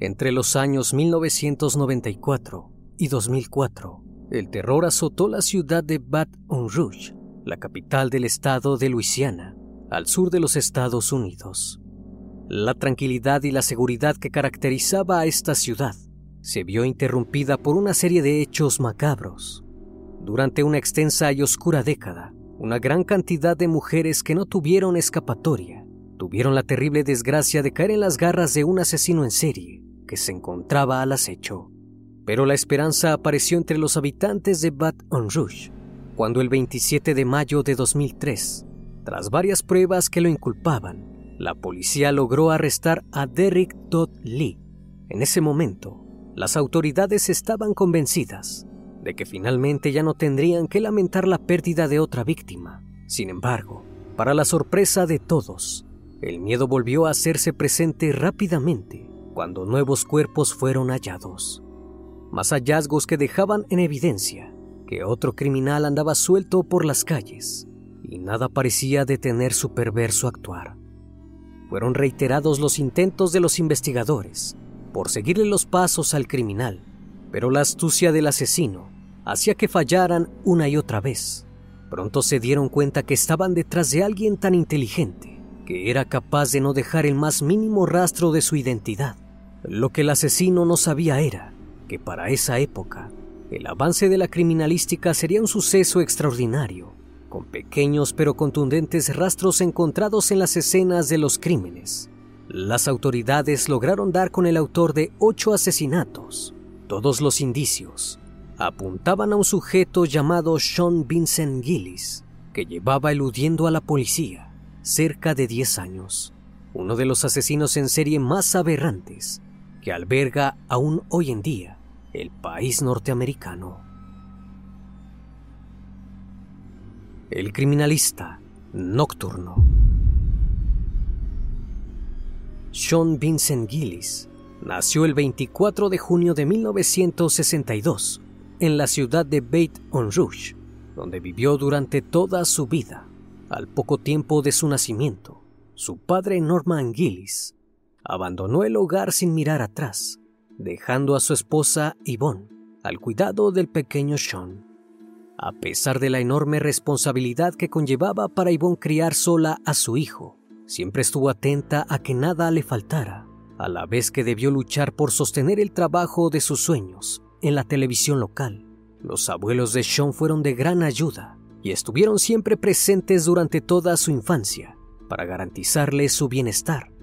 Entre los años 1994 y 2004, el terror azotó la ciudad de Baton Rouge, la capital del estado de Luisiana, al sur de los Estados Unidos. La tranquilidad y la seguridad que caracterizaba a esta ciudad se vio interrumpida por una serie de hechos macabros. Durante una extensa y oscura década, una gran cantidad de mujeres que no tuvieron escapatoria tuvieron la terrible desgracia de caer en las garras de un asesino en serie que se encontraba al acecho. Pero la esperanza apareció entre los habitantes de Baton Rouge cuando el 27 de mayo de 2003, tras varias pruebas que lo inculpaban, la policía logró arrestar a Derrick Todd Lee. En ese momento, las autoridades estaban convencidas de que finalmente ya no tendrían que lamentar la pérdida de otra víctima. Sin embargo, para la sorpresa de todos, el miedo volvió a hacerse presente rápidamente cuando nuevos cuerpos fueron hallados. Más hallazgos que dejaban en evidencia que otro criminal andaba suelto por las calles y nada parecía detener su perverso actuar. Fueron reiterados los intentos de los investigadores por seguirle los pasos al criminal, pero la astucia del asesino hacía que fallaran una y otra vez. Pronto se dieron cuenta que estaban detrás de alguien tan inteligente que era capaz de no dejar el más mínimo rastro de su identidad. Lo que el asesino no sabía era que para esa época el avance de la criminalística sería un suceso extraordinario, con pequeños pero contundentes rastros encontrados en las escenas de los crímenes. Las autoridades lograron dar con el autor de ocho asesinatos. Todos los indicios apuntaban a un sujeto llamado Sean Vincent Gillis, que llevaba eludiendo a la policía cerca de 10 años. Uno de los asesinos en serie más aberrantes alberga aún hoy en día el país norteamericano. El criminalista nocturno. Sean Vincent Gillis nació el 24 de junio de 1962 en la ciudad de Baton Rouge, donde vivió durante toda su vida. Al poco tiempo de su nacimiento, su padre Norman Gillis abandonó el hogar sin mirar atrás, dejando a su esposa Yvonne al cuidado del pequeño Sean. A pesar de la enorme responsabilidad que conllevaba para Yvonne criar sola a su hijo, siempre estuvo atenta a que nada le faltara, a la vez que debió luchar por sostener el trabajo de sus sueños en la televisión local. Los abuelos de Sean fueron de gran ayuda y estuvieron siempre presentes durante toda su infancia para garantizarle su bienestar.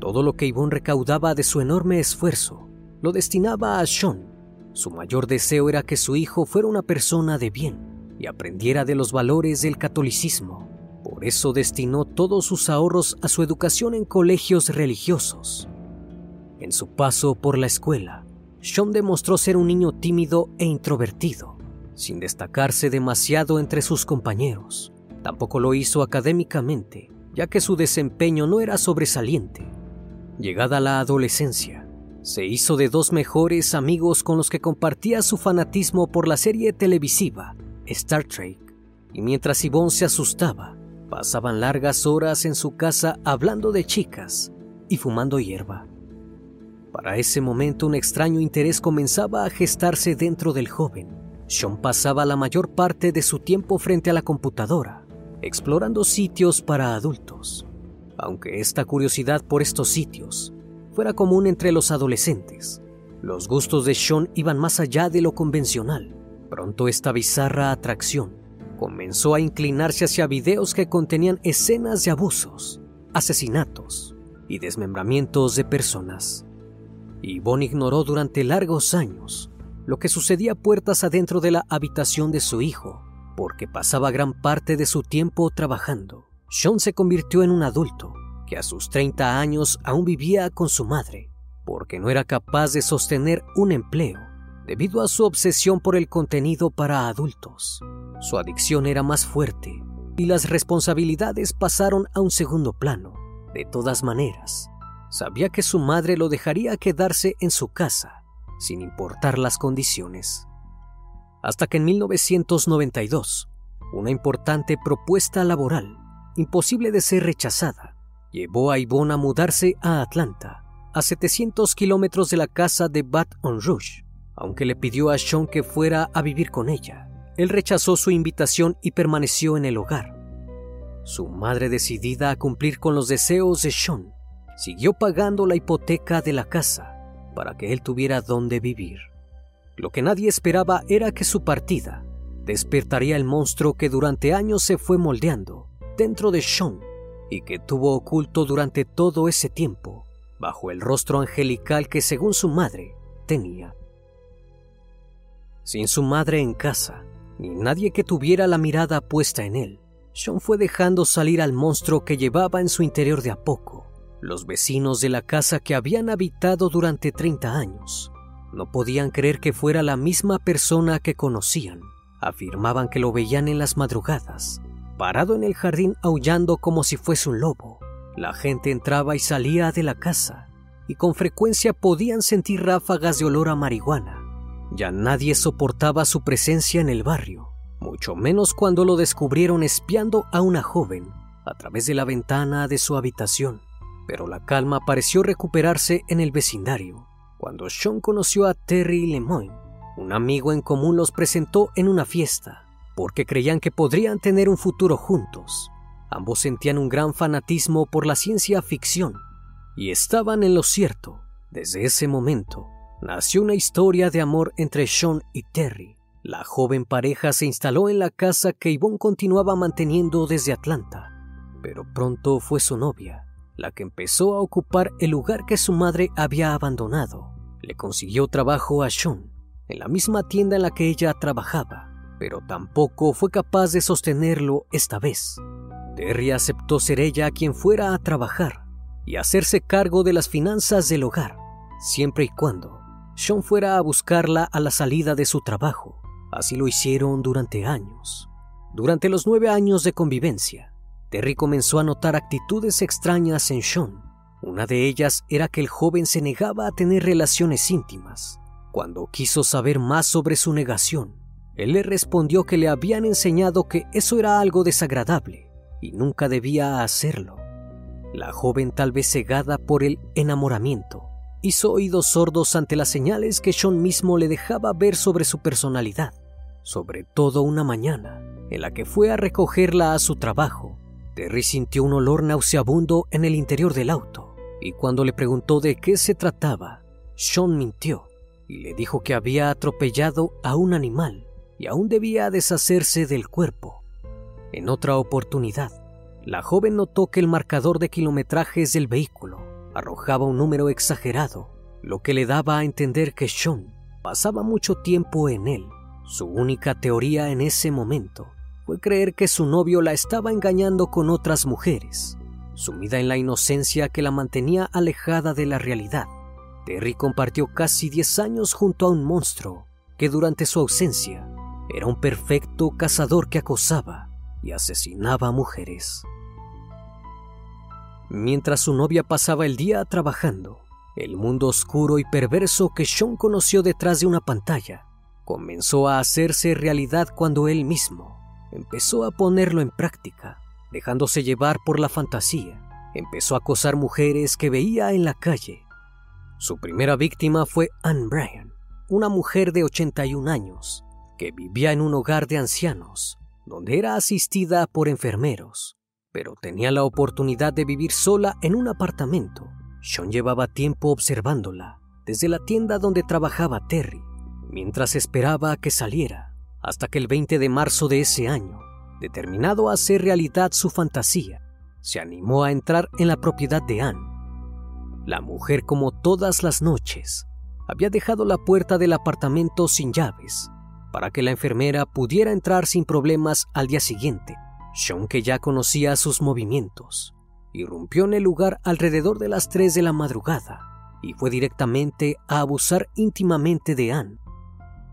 Todo lo que Yvonne recaudaba de su enorme esfuerzo lo destinaba a Sean. Su mayor deseo era que su hijo fuera una persona de bien y aprendiera de los valores del catolicismo. Por eso destinó todos sus ahorros a su educación en colegios religiosos. En su paso por la escuela, Sean demostró ser un niño tímido e introvertido, sin destacarse demasiado entre sus compañeros. Tampoco lo hizo académicamente, ya que su desempeño no era sobresaliente. Llegada la adolescencia, se hizo de dos mejores amigos con los que compartía su fanatismo por la serie televisiva Star Trek, y mientras Yvonne se asustaba, pasaban largas horas en su casa hablando de chicas y fumando hierba. Para ese momento un extraño interés comenzaba a gestarse dentro del joven. Sean pasaba la mayor parte de su tiempo frente a la computadora, explorando sitios para adultos. Aunque esta curiosidad por estos sitios fuera común entre los adolescentes, los gustos de Sean iban más allá de lo convencional. Pronto esta bizarra atracción comenzó a inclinarse hacia videos que contenían escenas de abusos, asesinatos y desmembramientos de personas. Yvonne ignoró durante largos años lo que sucedía puertas adentro de la habitación de su hijo, porque pasaba gran parte de su tiempo trabajando. Sean se convirtió en un adulto que a sus 30 años aún vivía con su madre, porque no era capaz de sostener un empleo debido a su obsesión por el contenido para adultos. Su adicción era más fuerte y las responsabilidades pasaron a un segundo plano. De todas maneras, sabía que su madre lo dejaría quedarse en su casa, sin importar las condiciones. Hasta que en 1992, una importante propuesta laboral, imposible de ser rechazada, llevó a Yvonne a mudarse a Atlanta, a 700 kilómetros de la casa de Baton Rouge. Aunque le pidió a Sean que fuera a vivir con ella, él rechazó su invitación y permaneció en el hogar. Su madre, decidida a cumplir con los deseos de Sean, siguió pagando la hipoteca de la casa para que él tuviera dónde vivir. Lo que nadie esperaba era que su partida despertaría el monstruo que durante años se fue moldeando dentro de Sean y que tuvo oculto durante todo ese tiempo bajo el rostro angelical que según su madre tenía. Sin su madre en casa, ni nadie que tuviera la mirada puesta en él, Sean fue dejando salir al monstruo que llevaba en su interior de a poco los vecinos de la casa que habían habitado durante 30 años no podían creer que fuera la misma persona que conocían. Afirmaban que lo veían en las madrugadas, parado en el jardín aullando como si fuese un lobo. La gente entraba y salía de la casa y con frecuencia podían sentir ráfagas de olor a marihuana. Ya nadie soportaba su presencia en el barrio, mucho menos cuando lo descubrieron espiando a una joven a través de la ventana de su habitación pero la calma pareció recuperarse en el vecindario. Cuando Sean conoció a Terry Lemoyne, un amigo en común los presentó en una fiesta, porque creían que podrían tener un futuro juntos. Ambos sentían un gran fanatismo por la ciencia ficción, y estaban en lo cierto. Desde ese momento, nació una historia de amor entre Sean y Terry. La joven pareja se instaló en la casa que Yvonne continuaba manteniendo desde Atlanta, pero pronto fue su novia, la que empezó a ocupar el lugar que su madre había abandonado. Le consiguió trabajo a Sean en la misma tienda en la que ella trabajaba, pero tampoco fue capaz de sostenerlo esta vez. Terry aceptó ser ella quien fuera a trabajar y hacerse cargo de las finanzas del hogar, siempre y cuando Sean fuera a buscarla a la salida de su trabajo. Así lo hicieron durante años. Durante los nueve años de convivencia, Terry comenzó a notar actitudes extrañas en Sean. Una de ellas era que el joven se negaba a tener relaciones íntimas. Cuando quiso saber más sobre su negación, él le respondió que le habían enseñado que eso era algo desagradable y nunca debía hacerlo. La joven, tal vez cegada por el enamoramiento, hizo oídos sordos ante las señales que Sean mismo le dejaba ver sobre su personalidad, sobre todo una mañana en la que fue a recogerla a su trabajo. Terry sintió un olor nauseabundo en el interior del auto y cuando le preguntó de qué se trataba, Sean mintió y le dijo que había atropellado a un animal y aún debía deshacerse del cuerpo. En otra oportunidad, la joven notó que el marcador de kilometrajes del vehículo arrojaba un número exagerado, lo que le daba a entender que Sean pasaba mucho tiempo en él. Su única teoría en ese momento fue creer que su novio la estaba engañando con otras mujeres, sumida en la inocencia que la mantenía alejada de la realidad. Terry compartió casi 10 años junto a un monstruo que durante su ausencia era un perfecto cazador que acosaba y asesinaba a mujeres. Mientras su novia pasaba el día trabajando, el mundo oscuro y perverso que Sean conoció detrás de una pantalla comenzó a hacerse realidad cuando él mismo empezó a ponerlo en práctica, dejándose llevar por la fantasía. Empezó a acosar mujeres que veía en la calle su primera víctima fue Anne Bryan, una mujer de 81 años que vivía en un hogar de ancianos, donde era asistida por enfermeros, pero tenía la oportunidad de vivir sola en un apartamento. Sean llevaba tiempo observándola desde la tienda donde trabajaba Terry, mientras esperaba a que saliera, hasta que el 20 de marzo de ese año, determinado a hacer realidad su fantasía, se animó a entrar en la propiedad de Anne la mujer, como todas las noches, había dejado la puerta del apartamento sin llaves para que la enfermera pudiera entrar sin problemas al día siguiente. Sean, que ya conocía sus movimientos, irrumpió en el lugar alrededor de las 3 de la madrugada y fue directamente a abusar íntimamente de Anne.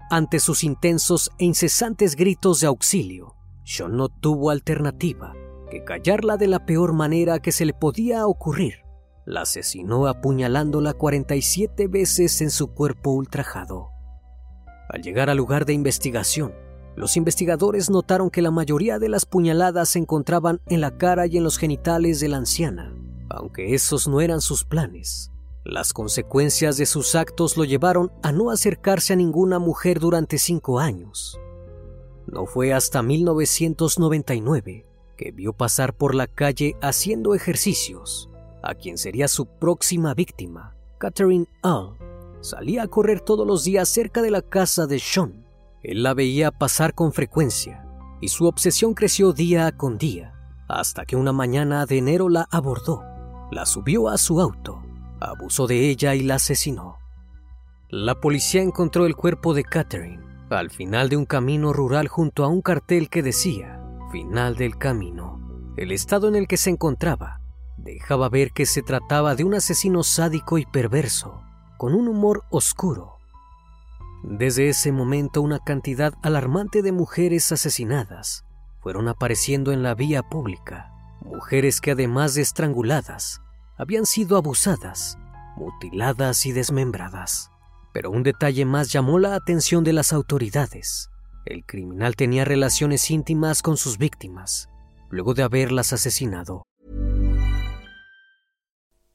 Ante sus intensos e incesantes gritos de auxilio, Sean no tuvo alternativa que callarla de la peor manera que se le podía ocurrir la asesinó apuñalándola 47 veces en su cuerpo ultrajado. Al llegar al lugar de investigación, los investigadores notaron que la mayoría de las puñaladas se encontraban en la cara y en los genitales de la anciana. Aunque esos no eran sus planes, las consecuencias de sus actos lo llevaron a no acercarse a ninguna mujer durante cinco años. No fue hasta 1999 que vio pasar por la calle haciendo ejercicios a quien sería su próxima víctima, Catherine All, salía a correr todos los días cerca de la casa de Sean. Él la veía pasar con frecuencia y su obsesión creció día con día, hasta que una mañana de enero la abordó, la subió a su auto, abusó de ella y la asesinó. La policía encontró el cuerpo de Catherine al final de un camino rural junto a un cartel que decía Final del camino. El estado en el que se encontraba dejaba ver que se trataba de un asesino sádico y perverso, con un humor oscuro. Desde ese momento una cantidad alarmante de mujeres asesinadas fueron apareciendo en la vía pública, mujeres que además de estranguladas, habían sido abusadas, mutiladas y desmembradas. Pero un detalle más llamó la atención de las autoridades. El criminal tenía relaciones íntimas con sus víctimas, luego de haberlas asesinado.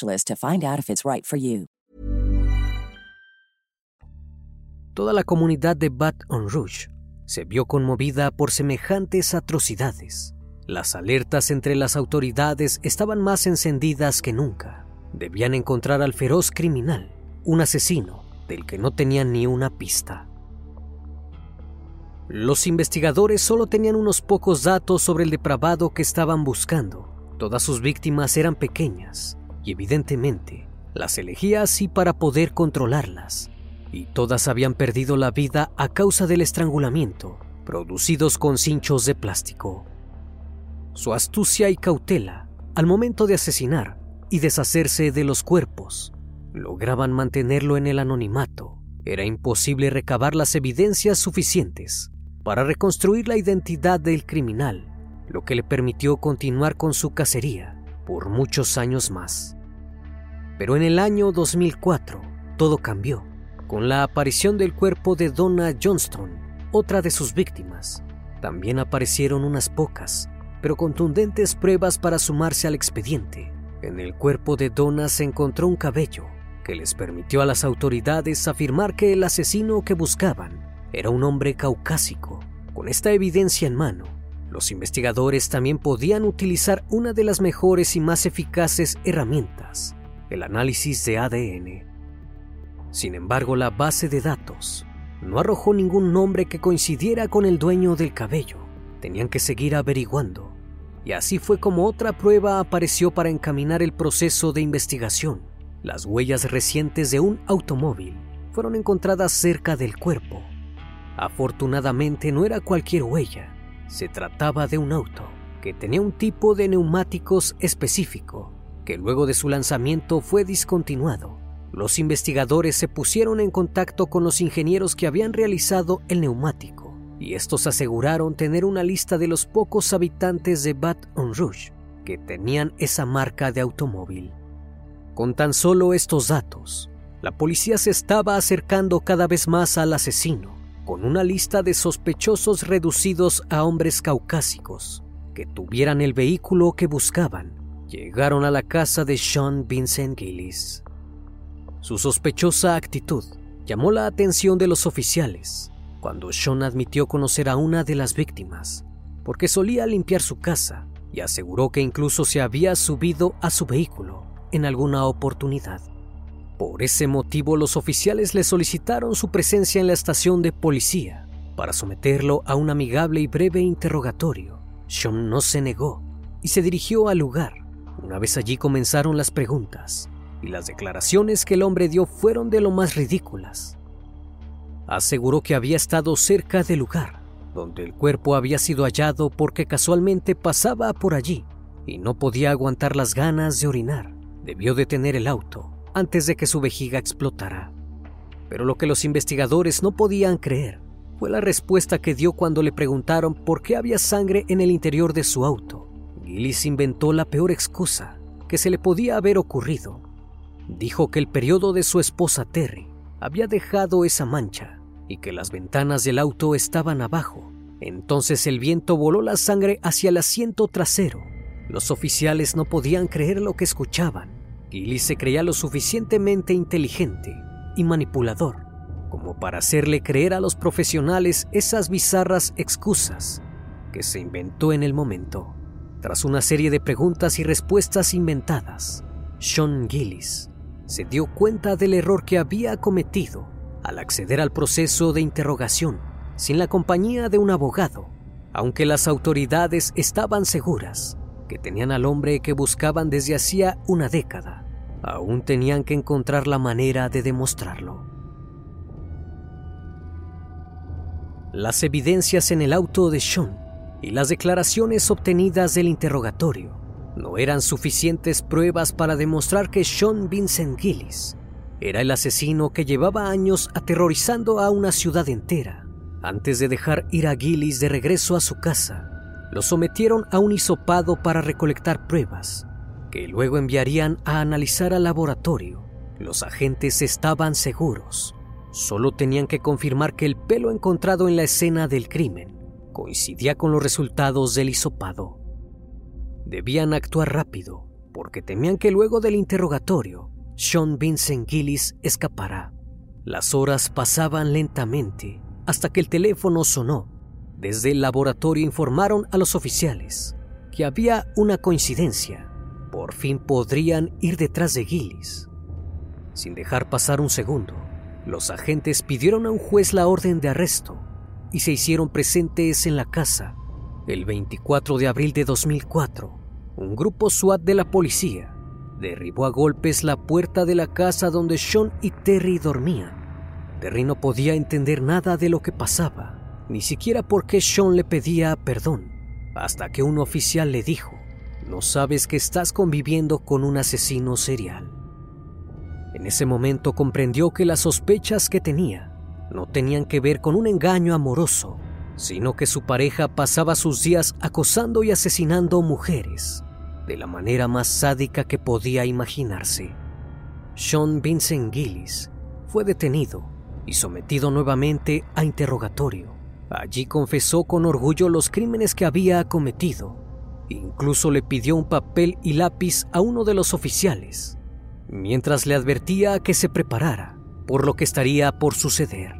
to find out if it's right for you. Toda la comunidad de Baton Rouge se vio conmovida por semejantes atrocidades. Las alertas entre las autoridades estaban más encendidas que nunca. Debían encontrar al feroz criminal, un asesino del que no tenían ni una pista. Los investigadores solo tenían unos pocos datos sobre el depravado que estaban buscando. Todas sus víctimas eran pequeñas y evidentemente las elegía así para poder controlarlas, y todas habían perdido la vida a causa del estrangulamiento, producidos con cinchos de plástico. Su astucia y cautela al momento de asesinar y deshacerse de los cuerpos lograban mantenerlo en el anonimato. Era imposible recabar las evidencias suficientes para reconstruir la identidad del criminal, lo que le permitió continuar con su cacería por muchos años más. Pero en el año 2004 todo cambió, con la aparición del cuerpo de Donna Johnston, otra de sus víctimas. También aparecieron unas pocas, pero contundentes pruebas para sumarse al expediente. En el cuerpo de Donna se encontró un cabello que les permitió a las autoridades afirmar que el asesino que buscaban era un hombre caucásico. Con esta evidencia en mano, los investigadores también podían utilizar una de las mejores y más eficaces herramientas, el análisis de ADN. Sin embargo, la base de datos no arrojó ningún nombre que coincidiera con el dueño del cabello. Tenían que seguir averiguando. Y así fue como otra prueba apareció para encaminar el proceso de investigación. Las huellas recientes de un automóvil fueron encontradas cerca del cuerpo. Afortunadamente no era cualquier huella, se trataba de un auto que tenía un tipo de neumáticos específico, que luego de su lanzamiento fue discontinuado. Los investigadores se pusieron en contacto con los ingenieros que habían realizado el neumático, y estos aseguraron tener una lista de los pocos habitantes de Baton Rouge que tenían esa marca de automóvil. Con tan solo estos datos, la policía se estaba acercando cada vez más al asesino con una lista de sospechosos reducidos a hombres caucásicos que tuvieran el vehículo que buscaban. Llegaron a la casa de Sean Vincent Gillis. Su sospechosa actitud llamó la atención de los oficiales cuando Sean admitió conocer a una de las víctimas, porque solía limpiar su casa y aseguró que incluso se había subido a su vehículo en alguna oportunidad. Por ese motivo los oficiales le solicitaron su presencia en la estación de policía para someterlo a un amigable y breve interrogatorio. Sean no se negó y se dirigió al lugar. Una vez allí comenzaron las preguntas y las declaraciones que el hombre dio fueron de lo más ridículas. Aseguró que había estado cerca del lugar donde el cuerpo había sido hallado porque casualmente pasaba por allí y no podía aguantar las ganas de orinar. Debió detener el auto antes de que su vejiga explotara. Pero lo que los investigadores no podían creer fue la respuesta que dio cuando le preguntaron por qué había sangre en el interior de su auto. Gillis inventó la peor excusa que se le podía haber ocurrido. Dijo que el periodo de su esposa Terry había dejado esa mancha y que las ventanas del auto estaban abajo. Entonces el viento voló la sangre hacia el asiento trasero. Los oficiales no podían creer lo que escuchaban Gilly se creía lo suficientemente inteligente y manipulador como para hacerle creer a los profesionales esas bizarras excusas que se inventó en el momento. Tras una serie de preguntas y respuestas inventadas, Sean Gillis se dio cuenta del error que había cometido al acceder al proceso de interrogación sin la compañía de un abogado, aunque las autoridades estaban seguras que tenían al hombre que buscaban desde hacía una década, aún tenían que encontrar la manera de demostrarlo. Las evidencias en el auto de Sean y las declaraciones obtenidas del interrogatorio no eran suficientes pruebas para demostrar que Sean Vincent Gillis era el asesino que llevaba años aterrorizando a una ciudad entera. Antes de dejar ir a Gillis de regreso a su casa, lo sometieron a un hisopado para recolectar pruebas, que luego enviarían a analizar al laboratorio. Los agentes estaban seguros. Solo tenían que confirmar que el pelo encontrado en la escena del crimen coincidía con los resultados del hisopado. Debían actuar rápido, porque temían que luego del interrogatorio sean Vincent Gillis escapará. Las horas pasaban lentamente hasta que el teléfono sonó. Desde el laboratorio informaron a los oficiales que había una coincidencia. Por fin podrían ir detrás de Gillis. Sin dejar pasar un segundo, los agentes pidieron a un juez la orden de arresto y se hicieron presentes en la casa. El 24 de abril de 2004, un grupo SWAT de la policía derribó a golpes la puerta de la casa donde Sean y Terry dormían. Terry no podía entender nada de lo que pasaba, ni siquiera por qué Sean le pedía perdón, hasta que un oficial le dijo, no sabes que estás conviviendo con un asesino serial. En ese momento comprendió que las sospechas que tenía no tenían que ver con un engaño amoroso, sino que su pareja pasaba sus días acosando y asesinando mujeres de la manera más sádica que podía imaginarse. Sean Vincent Gillis fue detenido y sometido nuevamente a interrogatorio. Allí confesó con orgullo los crímenes que había cometido. Incluso le pidió un papel y lápiz a uno de los oficiales, mientras le advertía que se preparara por lo que estaría por suceder.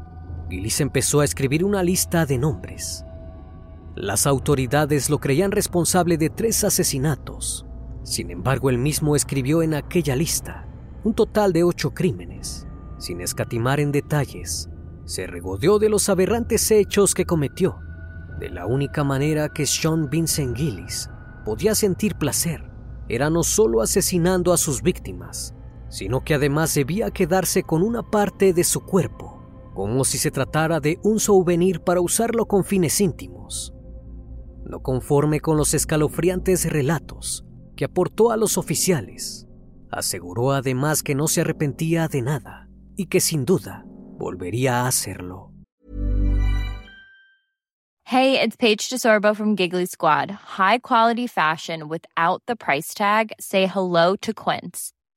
Gillis empezó a escribir una lista de nombres las autoridades lo creían responsable de tres asesinatos. Sin embargo, él mismo escribió en aquella lista un total de ocho crímenes. Sin escatimar en detalles, se regodeó de los aberrantes hechos que cometió. De la única manera que Sean Vincent Gillis podía sentir placer era no solo asesinando a sus víctimas, sino que además debía quedarse con una parte de su cuerpo, como si se tratara de un souvenir para usarlo con fines íntimos. No conforme con los escalofriantes relatos que aportó a los oficiales, aseguró además que no se arrepentía de nada y que sin duda volvería a hacerlo. Hey, it's Paige DeSorbo from Giggly Squad. High quality fashion without the price tag. Say hello to Quince.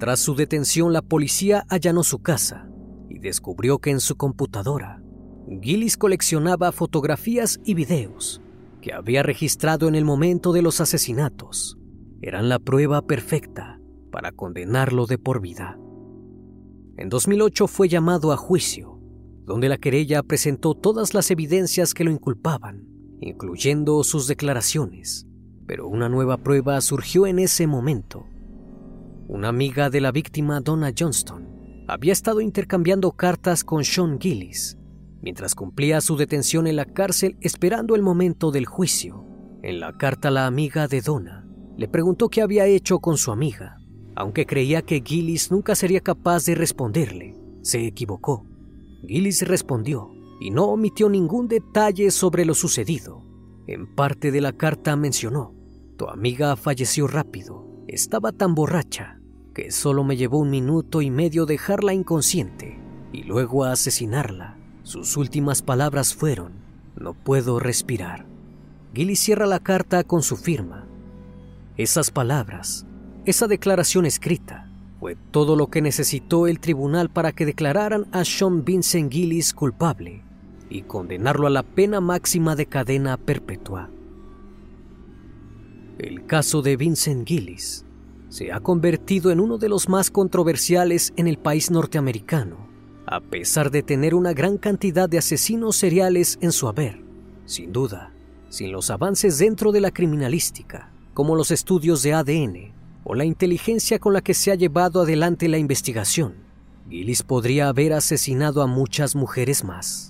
Tras su detención, la policía allanó su casa y descubrió que en su computadora, Gillis coleccionaba fotografías y videos que había registrado en el momento de los asesinatos. Eran la prueba perfecta para condenarlo de por vida. En 2008 fue llamado a juicio, donde la querella presentó todas las evidencias que lo inculpaban, incluyendo sus declaraciones. Pero una nueva prueba surgió en ese momento una amiga de la víctima, Donna Johnston, había estado intercambiando cartas con Sean Gillis mientras cumplía su detención en la cárcel esperando el momento del juicio. En la carta la amiga de Donna le preguntó qué había hecho con su amiga, Aunque creía que Gillis nunca sería capaz de responderle, se equivocó. Gillis respondió y no omitió ningún detalle sobre lo sucedido. En parte de la carta mencionó, tu amiga falleció rápido, estaba tan borracha que solo me llevó un minuto y medio dejarla inconsciente y luego asesinarla. Sus últimas palabras fueron, no puedo respirar. Gillis cierra la carta con su firma. Esas palabras, esa declaración escrita, fue todo lo que necesitó el tribunal para que declararan a Sean Vincent Gillis culpable y condenarlo a la pena máxima de cadena perpetua. El caso de Vincent Gillis se ha convertido en uno de los más controversiales en el país norteamericano, a pesar de tener una gran cantidad de asesinos seriales en su haber. Sin duda, sin los avances dentro de la criminalística, como los estudios de ADN o la inteligencia con la que se ha llevado adelante la investigación, Gillis podría haber asesinado a muchas mujeres más.